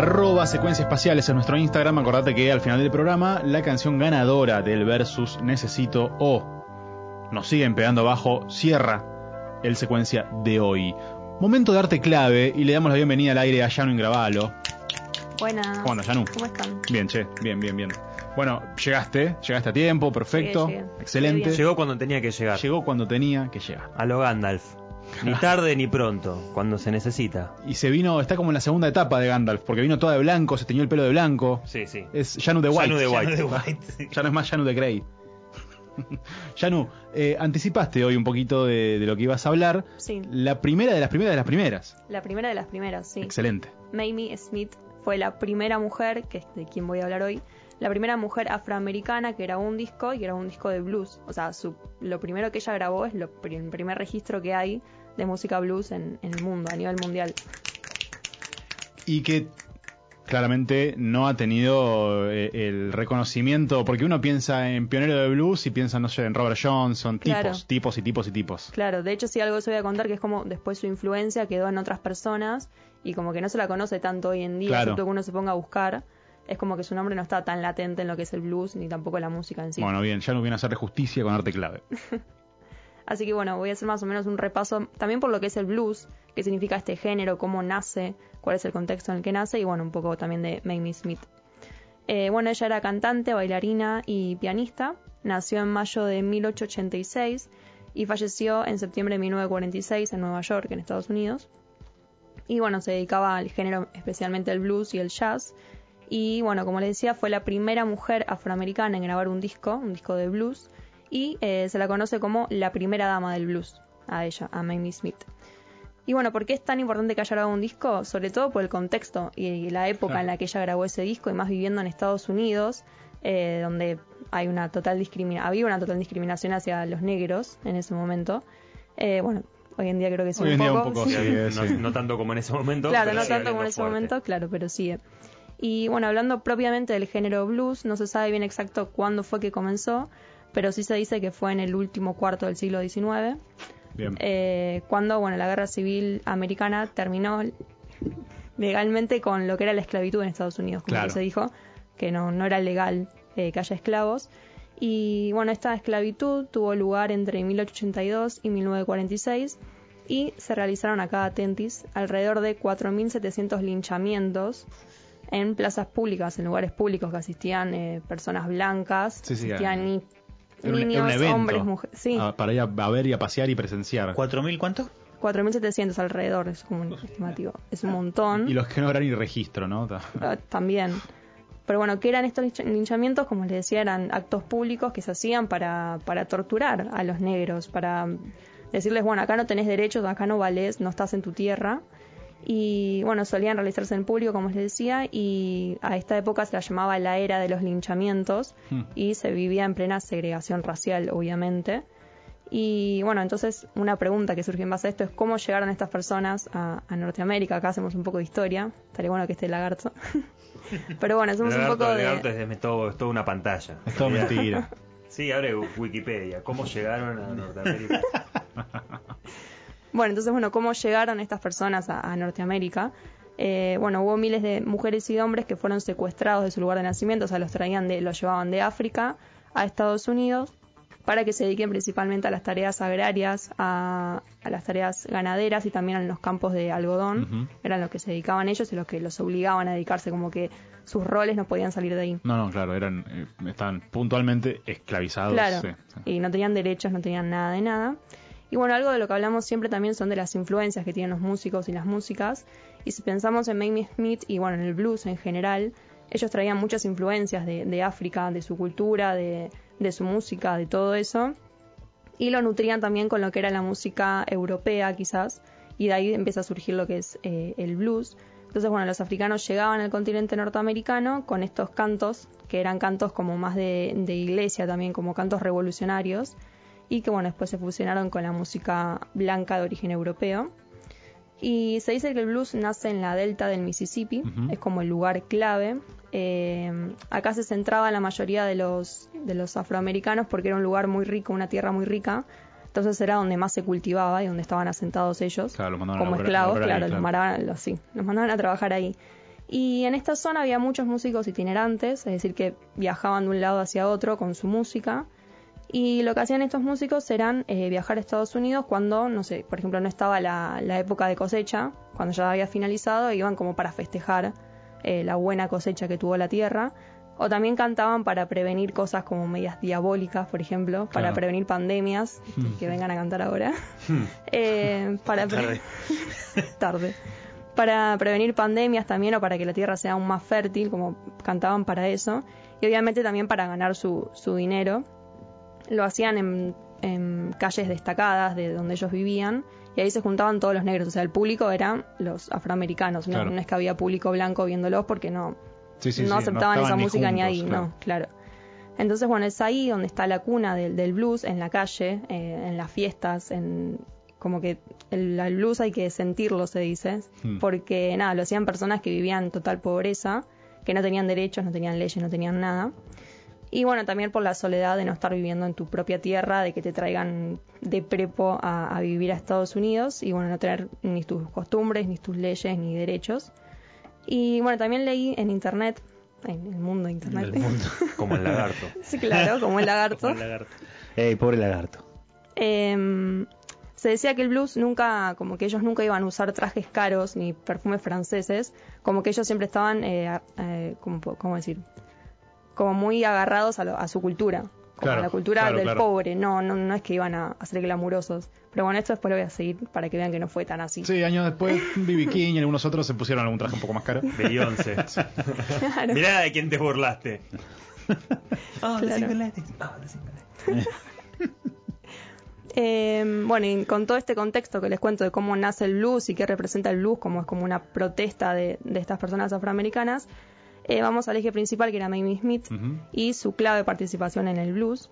arroba secuencia espaciales en nuestro Instagram. Acordate que al final del programa la canción ganadora del versus Necesito o nos siguen pegando abajo cierra el secuencia de hoy. Momento de arte clave y le damos la bienvenida al aire a Yanu Ingravalo. Buenas. ¿Cómo andas, Yanu? ¿Cómo están? Bien, che, bien, bien, bien. Bueno, llegaste, llegaste a tiempo, perfecto, Llegué, llegué. excelente. Llegó cuando tenía que llegar. Llegó cuando tenía que llegar. A lo Gandalf. Ni tarde ni pronto, cuando se necesita. Y se vino, está como en la segunda etapa de Gandalf, porque vino toda de blanco, se teñió el pelo de blanco. Sí, sí. Es Yanu de White. Yanu de White. Yanu de White, sí. Ya no es más Yanu de Grey. Yanu, eh, anticipaste hoy un poquito de, de lo que ibas a hablar. Sí. La primera de las primeras de las primeras. La primera de las primeras, sí. Excelente. Mamie Smith fue la primera mujer, que es de quien voy a hablar hoy, la primera mujer afroamericana que grabó un disco y era un disco de blues. O sea, su- lo primero que ella grabó es lo, el primer registro que hay de música blues en, en el mundo, a nivel mundial. Y que claramente no ha tenido eh, el reconocimiento, porque uno piensa en pionero de blues y piensa, no sé, en Robert Johnson, tipos, Claro. tipos y tipos y tipos. Claro, de hecho sí algo se voy a contar que es como después su influencia quedó en otras personas y como que no se la conoce tanto hoy en día, Claro. excepto que uno se ponga a buscar. Es como que su nombre no está tan latente en lo que es el blues ni tampoco la música en sí. Bueno, bien, Yanu viene a hacerle justicia con arte clave. Así que bueno, voy a hacer más o menos un repaso también por lo que es el blues, qué significa este género, cómo nace, cuál es el contexto en el que nace y bueno, un poco también de Mamie Smith. Eh, bueno, ella era cantante, bailarina y pianista. Nació en mayo de 1886 y falleció en septiembre de 1946 en Nueva York, en Estados Unidos. Y bueno, se dedicaba al género especialmente el blues y el jazz. Y bueno, como les decía, fue la primera mujer afroamericana en grabar un disco, un disco de blues. Y eh, se la conoce como la primera dama del blues, a ella, a Mamie Smith. Y bueno, ¿por qué es tan importante que haya grabado un disco? Sobre todo por el contexto y la época Claro. en la que ella grabó ese disco, y más viviendo en Estados Unidos, eh, donde hay una total discrimina había una total discriminación hacia los negros en ese momento. Eh, bueno, hoy en día creo que sí Hoy un en día un poco, sí. sí. No, no tanto como en ese momento. Claro, no tanto como en ese fuerte. momento, claro, pero sigue. Y bueno, hablando propiamente del género blues, no se sabe bien exacto cuándo fue que comenzó, pero sí se dice que fue en el último cuarto del siglo XIX, eh, cuando bueno, la guerra civil americana terminó legalmente con lo que era la esclavitud en Estados Unidos, como Claro. se dijo, que no, no era legal eh, que haya esclavos. Y bueno, esta esclavitud tuvo lugar entre 1882 y 1946 y se realizaron acá atentis alrededor de 4.700 linchamientos en plazas públicas, en lugares públicos que asistían eh, personas blancas, Sí, sí, asistían era- un, niños, era un evento hombres, mujeres. Sí, ah, para ir a, a ver y a pasear y presenciar. ¿Cuatro mil cuánto? 4.700 alrededor, es como un estimativo. Es un montón. Y los que no habrán ni registro, ¿no? Ah, también. Pero bueno, ¿qué eran estos lincha- linchamientos? Como les decía, eran actos públicos que se hacían para, para torturar a los negros, para decirles, bueno, acá no tenés derechos, acá no valés, no estás en tu tierra. Y bueno, solían realizarse en público, como les decía, y a esta época se la llamaba la era de los linchamientos Hmm. y se vivía en plena segregación racial, obviamente. Y bueno, entonces una pregunta que surge en base a esto es cómo llegaron estas personas a, a Norteamérica. Acá hacemos un poco de historia. Estaría bueno que esté el lagarto. Pero bueno, hacemos un Lagarto- poco Lagarto de... es, es todo, es toda una pantalla. Es todo mentira. Sí, abre Wikipedia. ¿Cómo llegaron a Norteamérica? Bueno, entonces, bueno, cómo llegaron estas personas a, a Norteamérica. Eh, bueno, hubo miles de mujeres y hombres que fueron secuestrados de su lugar de nacimiento, o sea, los traían de, los llevaban de África a Estados Unidos para que se dediquen principalmente a las tareas agrarias, a, a las tareas ganaderas y también en los campos de algodón. Eran los que se dedicaban ellos y los que los obligaban a dedicarse, como que sus roles no podían salir de ahí. No, no, claro, eran, eh, estaban puntualmente esclavizados. Claro, sí, sí. y no tenían derechos, no tenían nada de nada. Y bueno, algo de lo que hablamos siempre también son de las influencias que tienen los músicos y las músicas. Y si pensamos en Mamie Smith y bueno, en el blues en general, ellos traían muchas influencias de, África, de su cultura, de, de su música, de todo eso. Y lo nutrían también con lo que era la música europea quizás. Y de ahí empieza a surgir lo que es eh, el blues. Entonces, bueno, los africanos llegaban al continente norteamericano con estos cantos, que eran cantos como más de iglesia también, como cantos revolucionarios, y que bueno, después se fusionaron con la música blanca de origen europeo. Y se dice que el blues nace en la delta del Mississippi, es como el lugar clave. Eh, acá se centraba la mayoría de los, de los afroamericanos porque era un lugar muy rico, una tierra muy rica. Entonces era donde más se cultivaba y donde estaban asentados ellos Claro, como esclavos, claro, los mandaban, los, sí, los mandaban a trabajar ahí. Y en esta zona había muchos músicos itinerantes, es decir, que viajaban de un lado hacia otro con su música. Y lo que hacían estos músicos eran eh, viajar a Estados Unidos cuando, no sé, por ejemplo, no estaba la, la época de cosecha, cuando ya había finalizado, iban como para festejar eh, la buena cosecha que tuvo la tierra. O también cantaban para prevenir cosas como medias diabólicas, por ejemplo, para prevenir pandemias, que vengan a cantar ahora. Eh, para Tarde. tarde. Para prevenir pandemias también o para que la tierra sea aún más fértil, como cantaban para eso. Y obviamente también para ganar su, su dinero. Lo hacían en, en calles destacadas de donde ellos vivían y ahí se juntaban todos los negros. O sea, el público eran los afroamericanos. No, Claro. no es que había público blanco viéndolos porque no, Sí, sí, no sí, aceptaban esa ni música ni ahí, claro. no, claro. Entonces, bueno, es ahí donde está la cuna del, del blues, en la calle, eh, en las fiestas, en como que el, el blues hay que sentirlo, se dice, Hmm. porque nada, lo hacían personas que vivían en total pobreza, que no tenían derechos, no tenían leyes, no tenían nada. Y bueno, también por la soledad de no estar viviendo en tu propia tierra, de que te traigan de prepo a, a vivir a Estados Unidos y bueno, no tener ni tus costumbres, ni tus leyes, ni derechos. Y bueno, también leí en internet, en el mundo de internet. El mundo. Como el lagarto. sí, claro, como el lagarto. Como el lagarto. Ey, pobre lagarto. Em, se decía que el blues nunca, como que ellos nunca iban a usar trajes caros ni perfumes franceses, como que ellos siempre estaban, eh, eh, como, po- ¿cómo decir? Como muy agarrados a, lo- a su cultura, como Claro, a la cultura claro, del claro. pobre, no, no, no es que iban a, a ser glamurosos. Pero bueno, esto después lo voy a seguir para que vean que no fue tan así. Sí, años después, B.B. King y algunos otros se pusieron algún traje un poco más caro. Beyoncé. Claro. Mirá de quién te burlaste. Claro. Eh, bueno, y con todo este contexto que les cuento de cómo nace el blues y qué representa el blues, como es como una protesta de, de estas personas afroamericanas, eh, vamos al eje principal que era Mamie Smith y su clave de participación en el blues.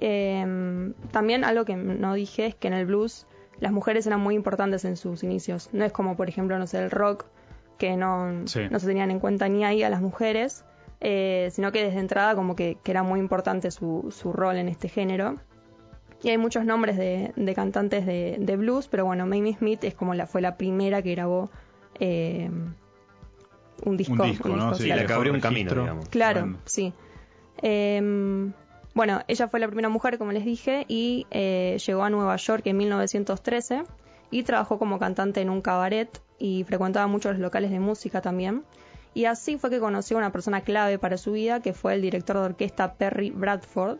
Eh, también algo que no dije es que en el blues las mujeres eran muy importantes en sus inicios. No es como, por ejemplo, no sé, el rock, que no, Sí. no se tenían en cuenta ni ahí a las mujeres, eh, sino que desde entrada como que, que era muy importante su, su rol en este género. Y hay muchos nombres de, de cantantes de, de blues, pero bueno, Mamie Smith es como la, fue la primera que grabó eh, un disco. Un disco, ¿no? Sí, que abrió un registro. camino, digamos. Claro, Bueno. sí. Eh, bueno, ella fue la primera mujer, como les dije, y eh, llegó a Nueva York en 1913 y trabajó como cantante en un cabaret y frecuentaba muchos los locales de música también. Y así fue que conoció a una persona clave para su vida, que fue el director de orquesta Perry Bradford.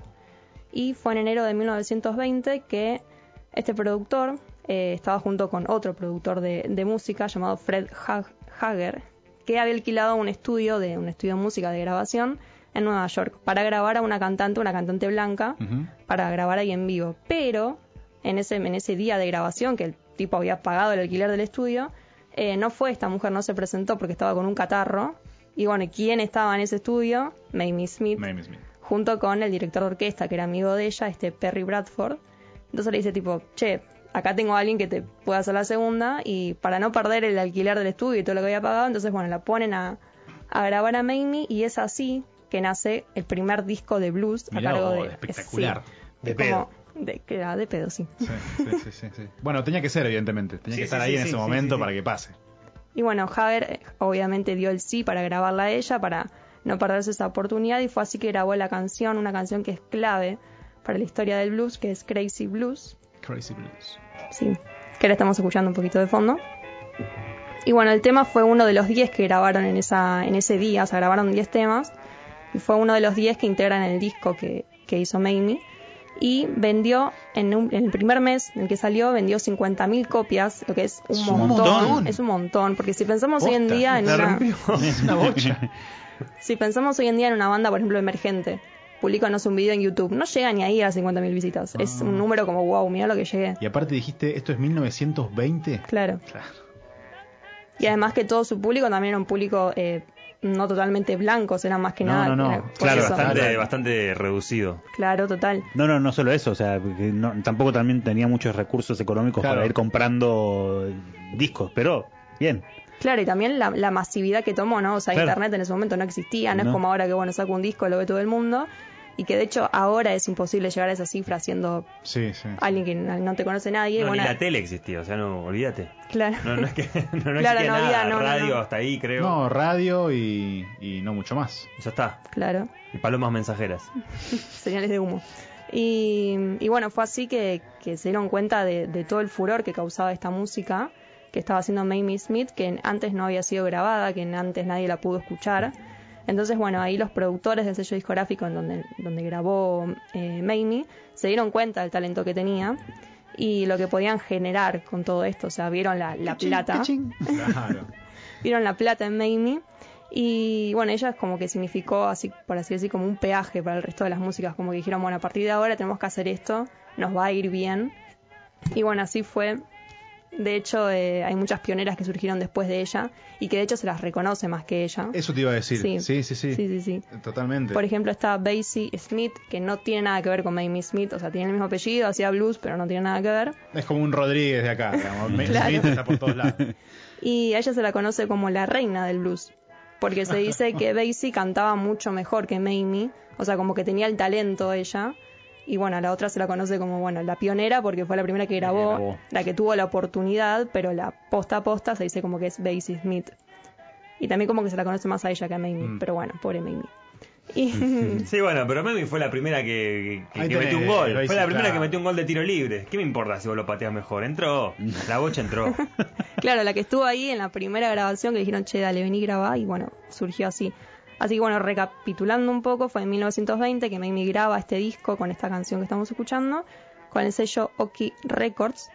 Y fue en enero de 1920 que este productor eh, estaba junto con otro productor de, de música llamado Fred Ha- Hager, que había alquilado un estudio de un estudio de música de grabación en Nueva York para grabar a una cantante, una cantante blanca, para grabar ahí en vivo. Pero en ese, en ese día de grabación, que el tipo había pagado el alquiler del estudio, eh, no fue esta mujer, no se presentó porque estaba con un catarro. Y bueno, ¿quién estaba en ese estudio? Mamie Smith, Mamie Smith. junto con el director de orquesta, que era amigo de ella, este Perry Bradford. Entonces le dice tipo, che, acá tengo a alguien que te pueda hacer la segunda y para no perder el alquiler del estudio y todo lo que había pagado, entonces bueno, la ponen a, a grabar a Mamie y es así que nace el primer disco de blues Mirá a cargo vos, de... espectacular. sí, De es pedo. como- de, que era de pedo, sí. Sí, sí, sí, sí. Bueno, tenía que ser, evidentemente. Tenía Sí, que sí, estar ahí sí, en ese sí, momento sí, sí. para que pase. Y bueno, Hager eh, obviamente dio el sí para grabarla a ella, para no perderse esa oportunidad, y fue así que grabó la canción, una canción que es clave para la historia del blues, que es Crazy Blues. Crazy Blues. Sí, que ahora estamos escuchando un poquito de fondo. Y bueno, el tema fue uno de los 10 que grabaron en, esa, en ese día, o sea, grabaron 10 temas, y fue uno de los 10 que integran el disco que, que hizo Mamie. Y vendió, en, un- en el primer mes en el que salió, vendió 50.000 copias, lo que es un, Es un montón, montón. Es un montón, porque si pensamos hoy en día en La una... una bocha. Si pensamos hoy en día en una banda, por ejemplo, emergente, publica no sé, un video en YouTube, no llega ni ahí a 50.000 visitas. Es Ah. un número como, wow, mira lo que llegué. Y aparte dijiste, ¿esto es 1920? Claro. Claro. Y además que todo su público también era un público eh, no totalmente blanco, era más que No, nada. no, no. era Claro, bastante, bastante reducido. Claro, total. No, no, no solo eso, o sea, que no- tampoco también tenía muchos recursos económicos Claro. para ir comprando discos, pero bien. Claro, y también la, la masividad que tomó, ¿no? O sea, Claro. Internet en ese momento no existía, no, es No. como ahora que, bueno, saco un disco, lo ve todo el mundo. Y que de hecho ahora es imposible llegar a esa cifra siendo Sí, sí. alguien que no te conoce nadie. No, bueno, ni la tele existía, o sea, no, olvídate. claro. No, no es que no, no Claro, existía no nada, había, radio no. hasta ahí creo. No, radio y, y no mucho más. Ya está. Claro. Y palomas mensajeras. señales de humo. Y, y bueno, fue así que, que se dieron cuenta de, de todo el furor que causaba esta música que estaba haciendo Mamie Smith, que antes no había sido grabada, que antes nadie la pudo escuchar. Entonces, bueno, ahí los productores del sello discográfico en donde, donde grabó eh, Mamie se dieron cuenta del talento que tenía y lo que podían generar con todo esto. O sea, vieron la, la plata Claro. vieron la plata en Mamie y bueno, ella como que significó así, por así decir, como un peaje para el resto de las músicas, como que dijeron, bueno, a partir de ahora tenemos que hacer esto, nos va a ir bien. Y bueno, así fue. De hecho, eh, hay muchas pioneras que surgieron después de ella y que de hecho se las reconoce más que ella. Eso te iba a decir. Sí. Sí, sí, sí. Sí, sí, sí. Totalmente. Por ejemplo, está Basie Smith, que no tiene nada que ver con Mamie Smith, o sea, tiene el mismo apellido, hacía blues, pero no tiene nada que ver. Es como un Rodríguez de acá, digamos. Claro. Smith está por todos lados. Y a ella se la conoce como la reina del blues, porque se dice que Basie cantaba mucho mejor que Mamie, o sea, como que tenía el talento ella. Y bueno, a la otra se la conoce como, bueno, la pionera porque fue la primera que grabó, grabó. la que tuvo la oportunidad, pero la posta a posta se dice como que es Basie Smith. Y también como que se la conoce más a ella que a Mamie, Mm. pero bueno, pobre Mamie. Y, Sí, bueno, pero Memi fue la primera que, que, Ahí que metió un gol. Fue la primera claro. que metió un gol de tiro libre. ¿Qué me importa si vos lo pateas mejor? Entró. La bocha entró. claro, la que estuvo ahí en la primera grabación que dijeron, che, dale, vení graba y bueno, surgió así. Así que bueno, recapitulando un poco, fue en 1920 que Mamie graba este disco con esta canción que estamos escuchando, con el sello Oki Records.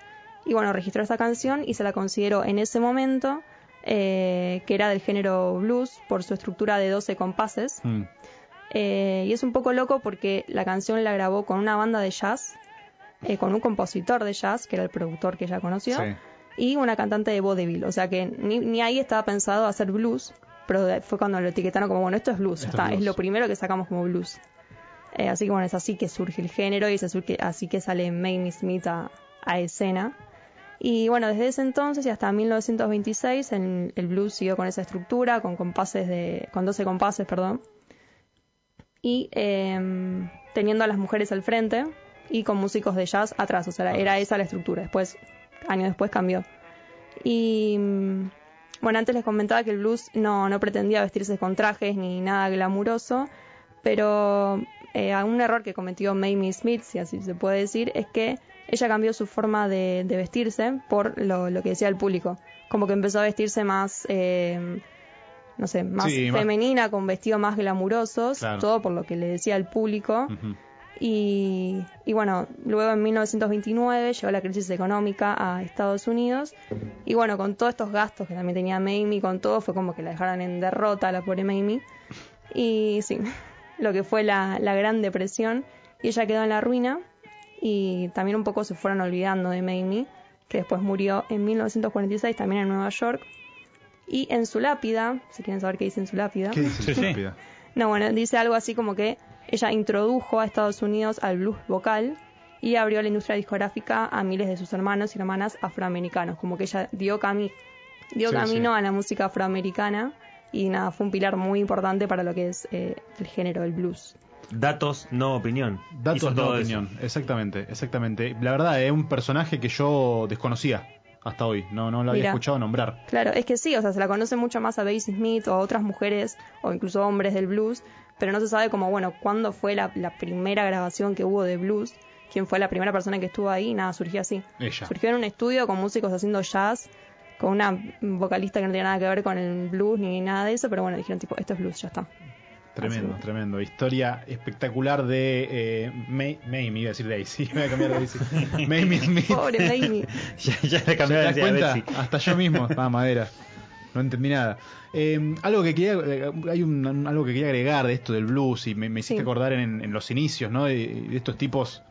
Y bueno, registró esta canción y se la consideró en ese momento eh, que era del género blues por su estructura de 12 compases. Mm. Eh, y es un poco loco porque la canción la grabó con una banda de jazz, eh, con un compositor de jazz, que era el productor que ella conoció, Sí. y una cantante de vaudeville. O sea que ni, ni ahí estaba pensado hacer blues, pero fue cuando lo etiquetaron como, bueno, esto es blues, Esto es está, es blues. lo primero que sacamos como blues. Eh, así que bueno, es así que surge el género y es así que, así que sale Mamie Smith a, a escena. Y bueno, desde ese entonces y hasta 1926 el, el blues siguió con esa estructura, con compases de, con 12 compases, perdón. Y em, teniendo a las mujeres al frente y con músicos de jazz atrás, o sea, era esa la estructura. Después, años después cambió. Y mm, bueno, antes les comentaba que el blues no, no pretendía vestirse con trajes ni nada glamuroso, pero eh, un error que cometió Mamie Smith, si así se puede decir, es que ella cambió su forma de, de vestirse por lo, lo que decía el público. Como que empezó a vestirse más, eh, no sé, más Sí, más- femenina, con vestidos más glamurosos, Claro. todo por lo que le decía el público. Y, y bueno, luego en 1929 llegó la crisis económica a Estados Unidos. Y bueno, con todos estos gastos que también tenía Mamie, con todo, fue como que la dejaron en derrota a la pobre Mamie. Y sí, lo que fue la, la Gran Depresión. Y ella quedó en la ruina. Y también un poco se fueron olvidando de Mamie, que después murió en 1946 también en Nueva York. Y en su lápida, si quieren saber qué dice en su lápida. ¿Qué dice Sí, sí. estúpida? No, bueno, dice algo así como que ella introdujo a Estados Unidos al blues vocal y abrió la industria discográfica a miles de sus hermanos y hermanas afroamericanos. Como que ella dio, cami dio Sí, camino sí. a la música afroamericana y nada, fue un pilar muy importante para lo que es eh, el género del blues. Datos, no opinión. Datos todo opinión, exactamente, exactamente. La verdad, es un personaje que yo desconocía hasta hoy, no, no lo había Mira. escuchado nombrar. Claro, es que sí, o sea, se la conoce mucho más a Bessie Smith o a otras mujeres o incluso hombres del blues, pero no se sabe como, bueno, cuándo fue la, la primera grabación que hubo de blues, quién fue la primera persona que estuvo ahí, nada, surgió así. Ella. Surgió en un estudio con músicos haciendo jazz, con una vocalista que no tenía nada que ver con el blues ni nada de eso, pero bueno, dijeron tipo, esto es blues, ya está. Tremendo, Así. tremendo. Historia espectacular de eh, May, Mamie, iba a decir Daisy, voy a cambiar a Daisy. Mamie Smith. Pobre Mamie. ya, ya le ¿Te cambié de cuenta? Betsy. Hasta yo mismo. Ah, madera. No entendí nada. Eh, algo que quería, eh, hay un, algo que quería agregar de esto del blues y me, me hiciste Sí. acordar en, en los inicios, ¿no? De, de estos tipos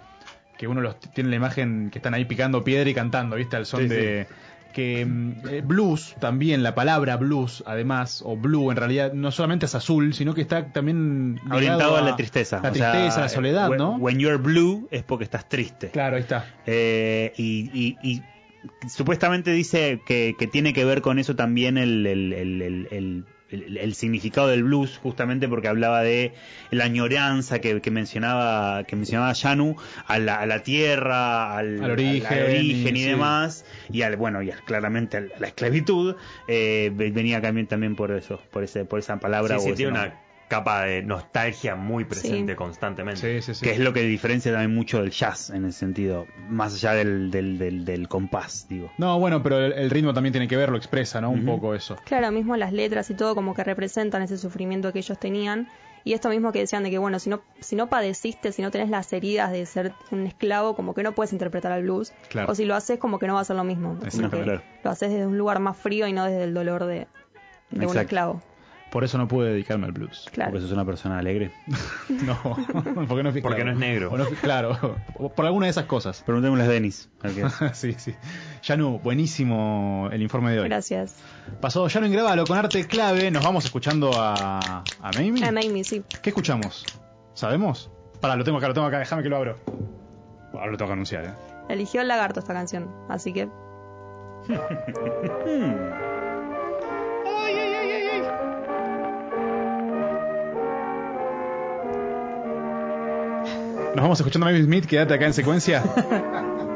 que uno los tiene la imagen que están ahí picando piedra y cantando, ¿viste? Al son Sí, de que eh, blues también la palabra blues además o blue en realidad no solamente es azul sino que está también ligado Orientado a la tristeza. la o sea, tristeza la soledad when- no When you're blue es porque estás triste. claro ahí está Eh, y, y- y supuestamente dice que, que tiene que ver con eso también el, significado del blues, justamente porque hablaba de la añoranza que, que mencionaba que mencionaba Yanu a la, a la tierra, al, Al origen, al origen y, y- sí. demás, y al bueno y al- claramente a la esclavitud. eh, ve- venía también también por eso, por ese por esa palabra Sí, o sí, ese tiene nombre. una capa de nostalgia muy presente Sí. constantemente. Sí, sí, sí. que es lo que diferencia también mucho del jazz en ese sentido, más allá del, del, del, del compás, digo. No, bueno, pero el, el ritmo también tiene que ver, lo expresa, ¿no? Un poco eso. Claro, mismo las letras y todo como que representan ese sufrimiento que ellos tenían. Y esto mismo que decían de que, bueno, si no, si no padeciste, si no tenés las heridas de ser un esclavo, como que no puedes interpretar al blues. Claro. O si lo haces, como que no va a ser lo mismo. Como Exacto, que claro. Lo haces desde un lugar más frío y no desde el dolor de, de un esclavo. Por eso no pude dedicarme al blues. Claro. Porque sos una persona alegre. No, porque no es Porque no es negro. O no fui- claro, por alguna de esas cosas. Preguntémosle a Denis. a sí, sí. Yanu, buenísimo el informe de hoy. Gracias. Pasó Yanu Ingrábalo con arte clave. Nos vamos escuchando a, a Mamie. Make Me, sí. ¿Qué escuchamos? ¿Sabemos? Pará, lo tengo acá, lo tengo acá, déjame que lo abro. Ahora lo tengo que anunciar, ¿eh? Eligió el lagarto esta canción. Así que Nos vamos escuchando a Mamie Smith, quédate acá en secuencia.